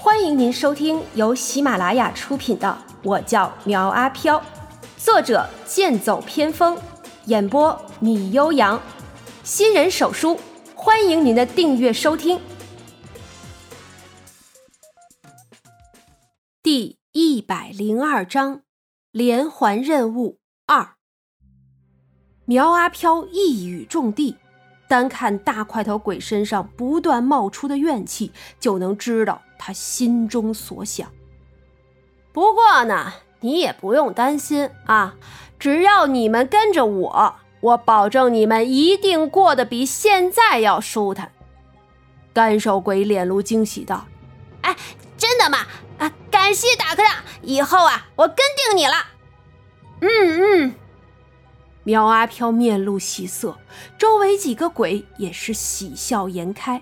欢迎您收听由喜马拉雅出品的《我叫苗阿飘》，作者剑走偏锋，演播米悠扬，新人手书，欢迎您的订阅收听。第一百零二章连环任务二。苗阿飘一语中的。单看大块头鬼身上不断冒出的怨气，就能知道他心中所想。不过呢，你也不用担心啊，只要你们跟着我，我保证你们一定过得比现在要舒坦。干手鬼脸露惊喜道：“哎，真的吗？啊，感谢大科长，以后啊，我跟定你了。”嗯嗯。苗阿飘面露喜色，周围几个鬼也是喜笑颜开。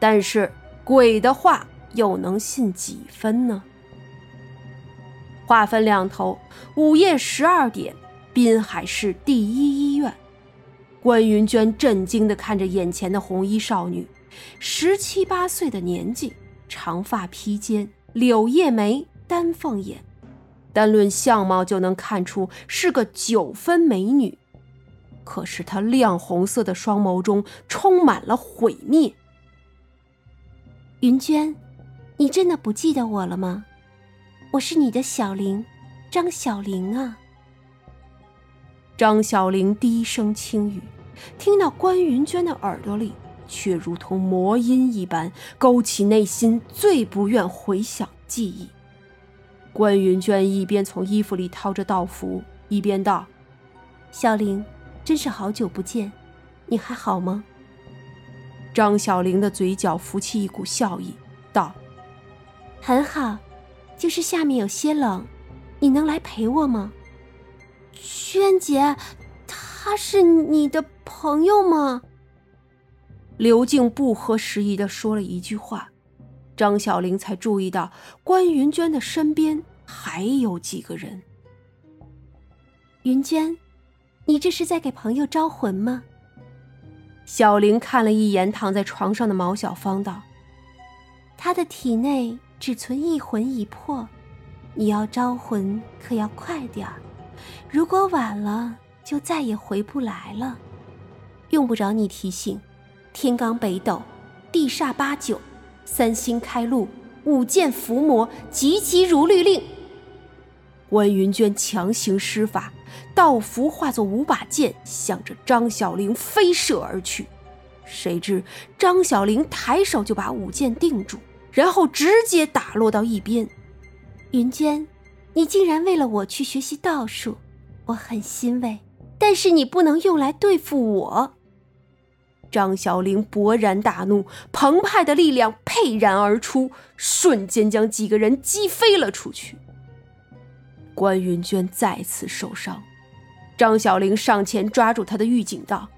但是鬼的话又能信几分呢？话分两头，午夜十二点，滨海市第一医院，关云娟震惊地看着眼前的红衣少女，十七八岁的年纪，长发披肩，柳叶眉，丹凤眼。单论相貌就能看出是个九分美女，可是她亮红色的双眸中充满了毁灭。云娟，你真的不记得我了吗？我是你的小玲，张小玲啊。张小玲低声轻语，听到关云娟的耳朵里，却如同魔音一般，勾起内心最不愿回想记忆。关云娟一边从衣服里掏着道符，一边道：“小玲，真是好久不见，你还好吗？”张小玲的嘴角浮起一股笑意，道：“很好，就是下面有些冷，你能来陪我吗？”娟姐，他是你的朋友吗？刘静不合时宜的说了一句话。张小玲才注意到关云娟的身边还有几个人。云娟，你这是在给朋友招魂吗？小玲看了一眼躺在床上的毛小芳，道：“他的体内只存一魂一魄，你要招魂可要快点儿，如果晚了就再也回不来了。用不着你提醒，天罡北斗，地煞八九。”三星开路，五剑伏魔，急急如律令。关云娟强行施法，道符化作五把剑，向着张小玲飞射而去。谁知张小玲抬手就把五剑定住，然后直接打落到一边。云娟，你竟然为了我去学习道术，我很欣慰。但是你不能用来对付我。张小玲勃然大怒，澎湃的力量沛然而出，瞬间将几个人击飞了出去。关云娟再次受伤，张小玲上前抓住她的玉颈，道：“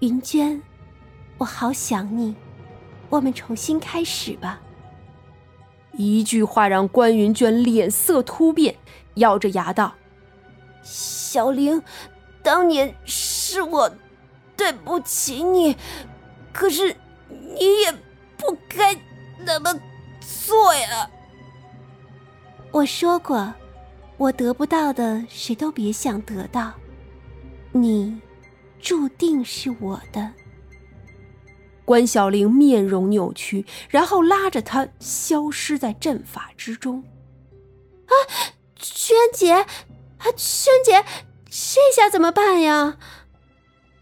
云娟，我好想你，我们重新开始吧。”一句话让关云娟脸色突变，咬着牙道：“小玲，当年是我。”对不起你，可是你也不该那么做呀。我说过，我得不到的谁都别想得到，你注定是我的。关小玲面容扭曲，然后拉着他消失在阵法之中。啊，轩姐，啊，轩姐，这下怎么办呀？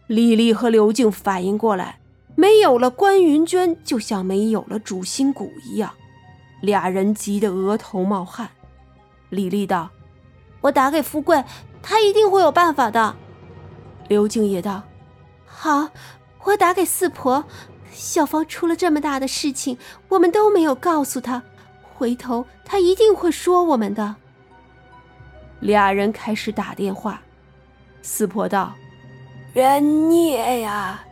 李丽和刘静反应过来，没有了关云娟，就像没有了主心骨一样，俩人急得额头冒汗。李丽道：“我打给富贵，他一定会有办法的。”刘静也道：“好，我打给四婆，小芳出了这么大的事情，我们都没有告诉她，回头她一定会说我们的。”俩人开始打电话，四婆道。人孽呀！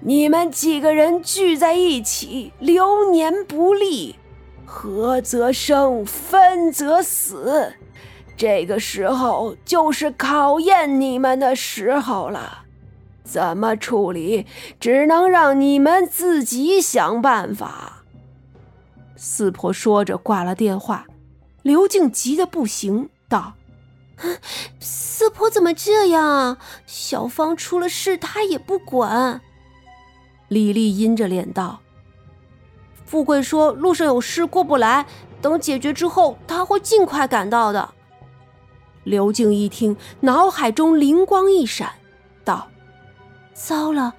你们几个人聚在一起，流年不利，合则生，分则死。这个时候就是考验你们的时候了。怎么处理，只能让你们自己想办法。四婆说着挂了电话。刘静急得不行，道：“四婆怎么这样啊？小芳出了事，她也不管。”李丽阴着脸道：“富贵说路上有事过不来，等解决之后，他会尽快赶到的。”刘静一听，脑海中灵光一闪，道：“糟了，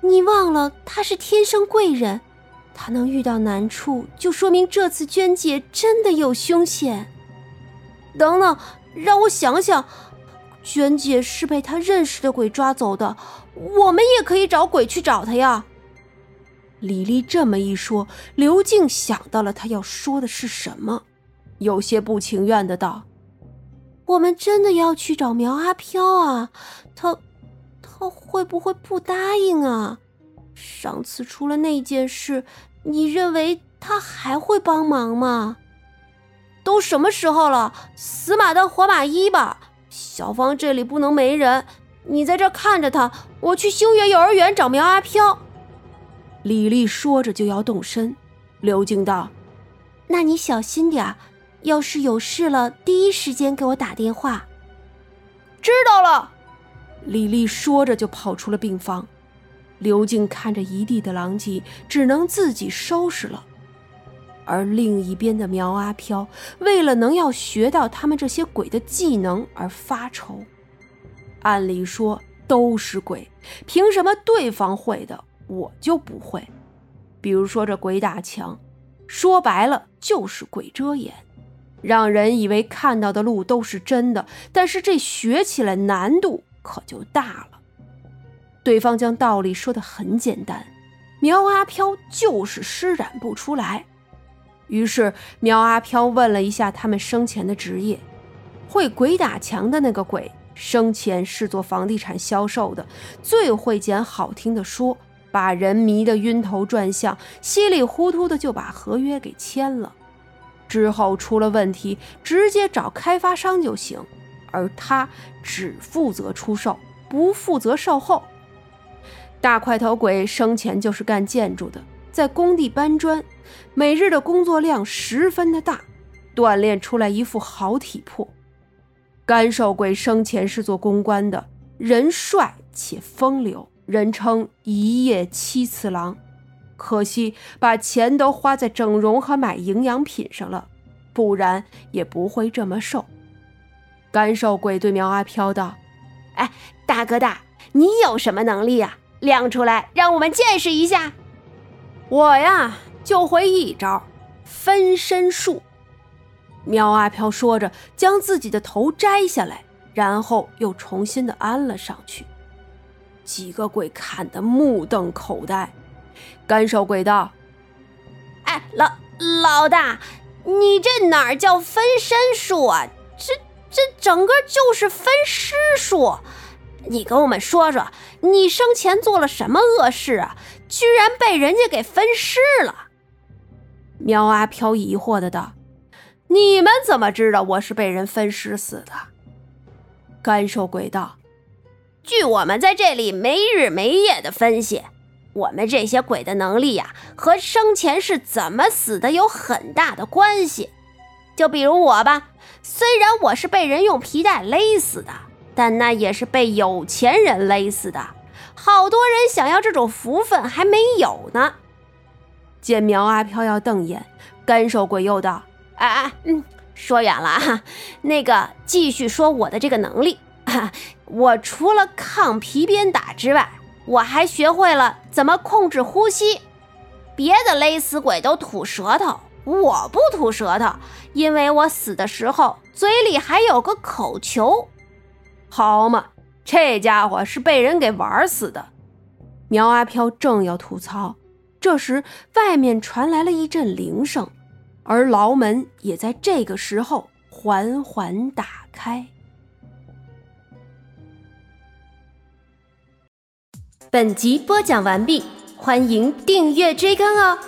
你忘了他是天生贵人。”他能遇到难处，就说明这次娟姐真的有凶险。等等，让我想想，娟姐是被他认识的鬼抓走的，我们也可以找鬼去找他呀。李丽这么一说，刘静想到了他要说的是什么，有些不情愿的道：“我们真的要去找苗阿飘啊？他，他会不会不答应啊？上次出了那件事。”你认为他还会帮忙吗？都什么时候了，死马当活马医吧。小芳这里不能没人，你在这看着他，我去星月幼儿园找苗阿飘。李丽说着就要动身，刘静道：“那你小心点要是有事了，第一时间给我打电话。”知道了。李丽说着就跑出了病房。刘静看着一地的狼藉，只能自己收拾了。而另一边的苗阿飘，为了能要学到他们这些鬼的技能而发愁。按理说都是鬼，凭什么对方会的我就不会？比如说这鬼打墙，说白了就是鬼遮眼，让人以为看到的路都是真的，但是这学起来难度可就大了。对方将道理说得很简单，苗阿飘就是施展不出来。于是苗阿飘问了一下他们生前的职业，会鬼打墙的那个鬼生前是做房地产销售的，最会捡好听的说，把人迷得晕头转向，稀里糊涂的就把合约给签了。之后出了问题，直接找开发商就行，而他只负责出售，不负责售后。大块头鬼生前就是干建筑的，在工地搬砖，每日的工作量十分的大，锻炼出来一副好体魄。干瘦鬼生前是做公关的，人帅且风流，人称一夜七次郎。可惜把钱都花在整容和买营养品上了，不然也不会这么瘦。干瘦鬼对苗阿飘道：“哎，大哥大，你有什么能力啊？”亮出来，让我们见识一下。我呀，就会一招分身术。苗阿飘说着，将自己的头摘下来，然后又重新的安了上去。几个鬼看得目瞪口呆。干瘦鬼道：“哎，老老大，你这哪儿叫分身术啊？这这整个就是分尸术。”你跟我们说说，你生前做了什么恶事啊？居然被人家给分尸了！苗阿飘疑惑的道：“你们怎么知道我是被人分尸死的？”干瘦鬼道：“据我们在这里没日没夜的分析，我们这些鬼的能力呀，和生前是怎么死的有很大的关系。就比如我吧，虽然我是被人用皮带勒死的。”但那也是被有钱人勒死的，好多人想要这种福分还没有呢。见苗阿飘要瞪眼，干瘦鬼又道：“哎哎，嗯，说远了啊。那个继续说我的这个能力，我除了抗皮鞭打之外，我还学会了怎么控制呼吸。别的勒死鬼都吐舌头，我不吐舌头，因为我死的时候嘴里还有个口球。”好嘛，这家伙是被人给玩死的。苗阿飘正要吐槽，这时外面传来了一阵铃声，而牢门也在这个时候缓缓打开。本集播讲完毕，欢迎订阅追更哦。